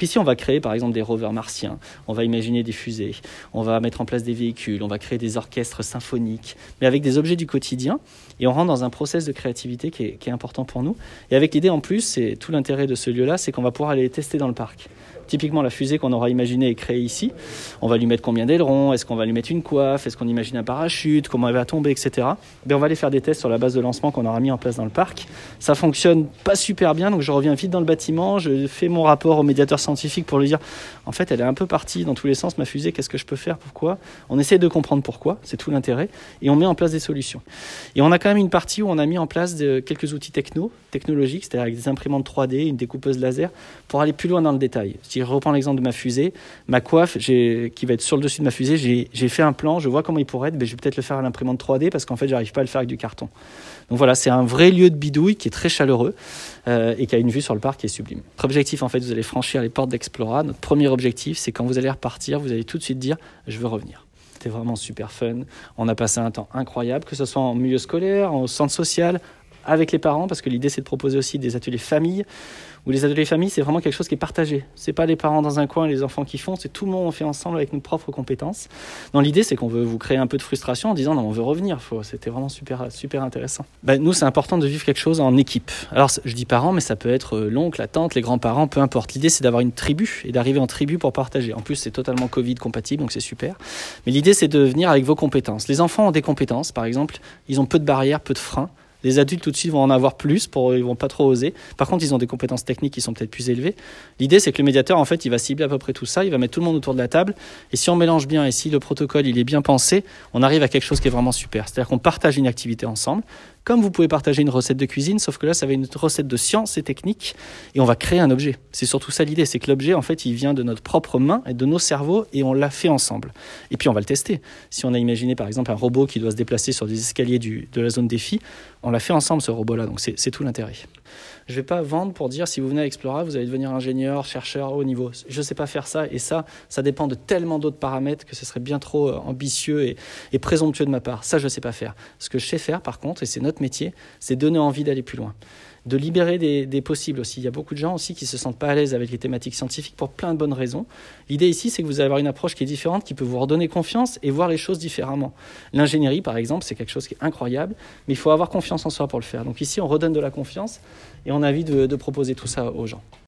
Ici, on va créer par exemple des rovers martiens, on va imaginer des fusées, on va mettre en place des véhicules, on va créer des orchestres symphoniques, mais avec des objets du quotidien, et on rentre dans un process de créativité qui est, qui est important pour nous. Et avec l'idée en plus, c'est tout l'intérêt de ce lieu-là, c'est qu'on va pouvoir aller les tester dans le parc. Typiquement, la fusée qu'on aura imaginée et créée ici, on va lui mettre combien d'ailerons, est-ce qu'on va lui mettre une coiffe, est-ce qu'on imagine un parachute, comment elle va tomber, etc. Ben, on va aller faire des tests sur la base de lancement qu'on aura mis en place dans le parc. Ça fonctionne pas super bien, donc je reviens vite dans le bâtiment, je fais mon rapport au médiateur scientifique pour lui dire, en fait, elle est un peu partie dans tous les sens, ma fusée, qu'est-ce que je peux faire, pourquoi? On essaie de comprendre pourquoi, c'est tout l'intérêt, et on met en place des solutions. Et on a quand même une partie où on a mis en place de, quelques outils techno, technologiques, c'est-à-dire avec des imprimantes 3D, une découpeuse laser, pour aller plus loin dans le détail. Je reprends l'exemple de ma fusée, ma coiffe qui va être sur le dessus de ma fusée, j'ai fait un plan, je vois comment il pourrait être, mais je vais peut-être le faire à l'imprimante 3D parce qu'en fait, j'arrive pas à le faire avec du carton. Donc voilà, c'est un vrai lieu de bidouille qui est très chaleureux euh, et qui a une vue sur le parc qui est sublime. Notre objectif, en fait, vous allez franchir les portes d'Explora. Notre premier objectif, c'est quand vous allez repartir, vous allez tout de suite dire, je veux revenir. C'était vraiment super fun. On a passé un temps incroyable, que ce soit en milieu scolaire, en centre social, avec les parents, parce que l'idée c'est de proposer aussi des ateliers famille, où les ateliers famille c'est vraiment quelque chose qui est partagé. C'est pas les parents dans un coin et les enfants qui font, c'est tout le monde on fait ensemble avec nos propres compétences. Donc l'idée c'est qu'on veut vous créer un peu de frustration en disant non on veut revenir. C'était vraiment super super intéressant. Ben, nous c'est important de vivre quelque chose en équipe. Alors je dis parents mais ça peut être euh, l'oncle, la tante, les grands-parents, peu importe. L'idée c'est d'avoir une tribu et d'arriver en tribu pour partager. En plus c'est totalement Covid compatible donc c'est super. Mais l'idée c'est de venir avec vos compétences. Les enfants ont des compétences par exemple, ils ont peu de barrières, peu de freins. Les adultes tout de suite vont en avoir plus, pour, ils vont pas trop oser. Par contre, ils ont des compétences techniques qui sont peut-être plus élevées. L'idée, c'est que le médiateur, en fait, il va cibler à peu près tout ça, il va mettre tout le monde autour de la table. Et si on mélange bien et si le protocole il est bien pensé, on arrive à quelque chose qui est vraiment super. C'est-à-dire qu'on partage une activité ensemble, comme vous pouvez partager une recette de cuisine, sauf que là, ça va être une recette de science et technique, et on va créer un objet. C'est surtout ça l'idée, c'est que l'objet, en fait, il vient de notre propre main et de nos cerveaux, et on l'a fait ensemble. Et puis on va le tester. Si on a imaginé, par exemple, un robot qui doit se déplacer sur des escaliers de la zone défi, on l'a fait ensemble, ce robot-là, donc c'est tout l'intérêt. Je ne vais pas vendre pour dire si vous venez à Explora, vous allez devenir ingénieur, chercheur haut niveau. Je ne sais pas faire ça, et ça, ça dépend de tellement d'autres paramètres que ce serait bien trop euh, ambitieux et, présomptueux de ma part. Ça, je ne sais pas faire. Ce que je sais faire, par contre, et c'est notre métier, c'est donner envie d'aller plus loin de libérer des, des, possibles aussi. Il y a beaucoup de gens aussi qui se sentent pas à l'aise avec les thématiques scientifiques pour plein de bonnes raisons. L'idée ici, c'est que vous allez avoir une approche qui est différente, qui peut vous redonner confiance et voir les choses différemment. L'ingénierie, par exemple, c'est quelque chose qui est incroyable, mais il faut avoir confiance en soi pour le faire. Donc ici, on redonne de la confiance et on a envie de, de proposer tout ça aux gens.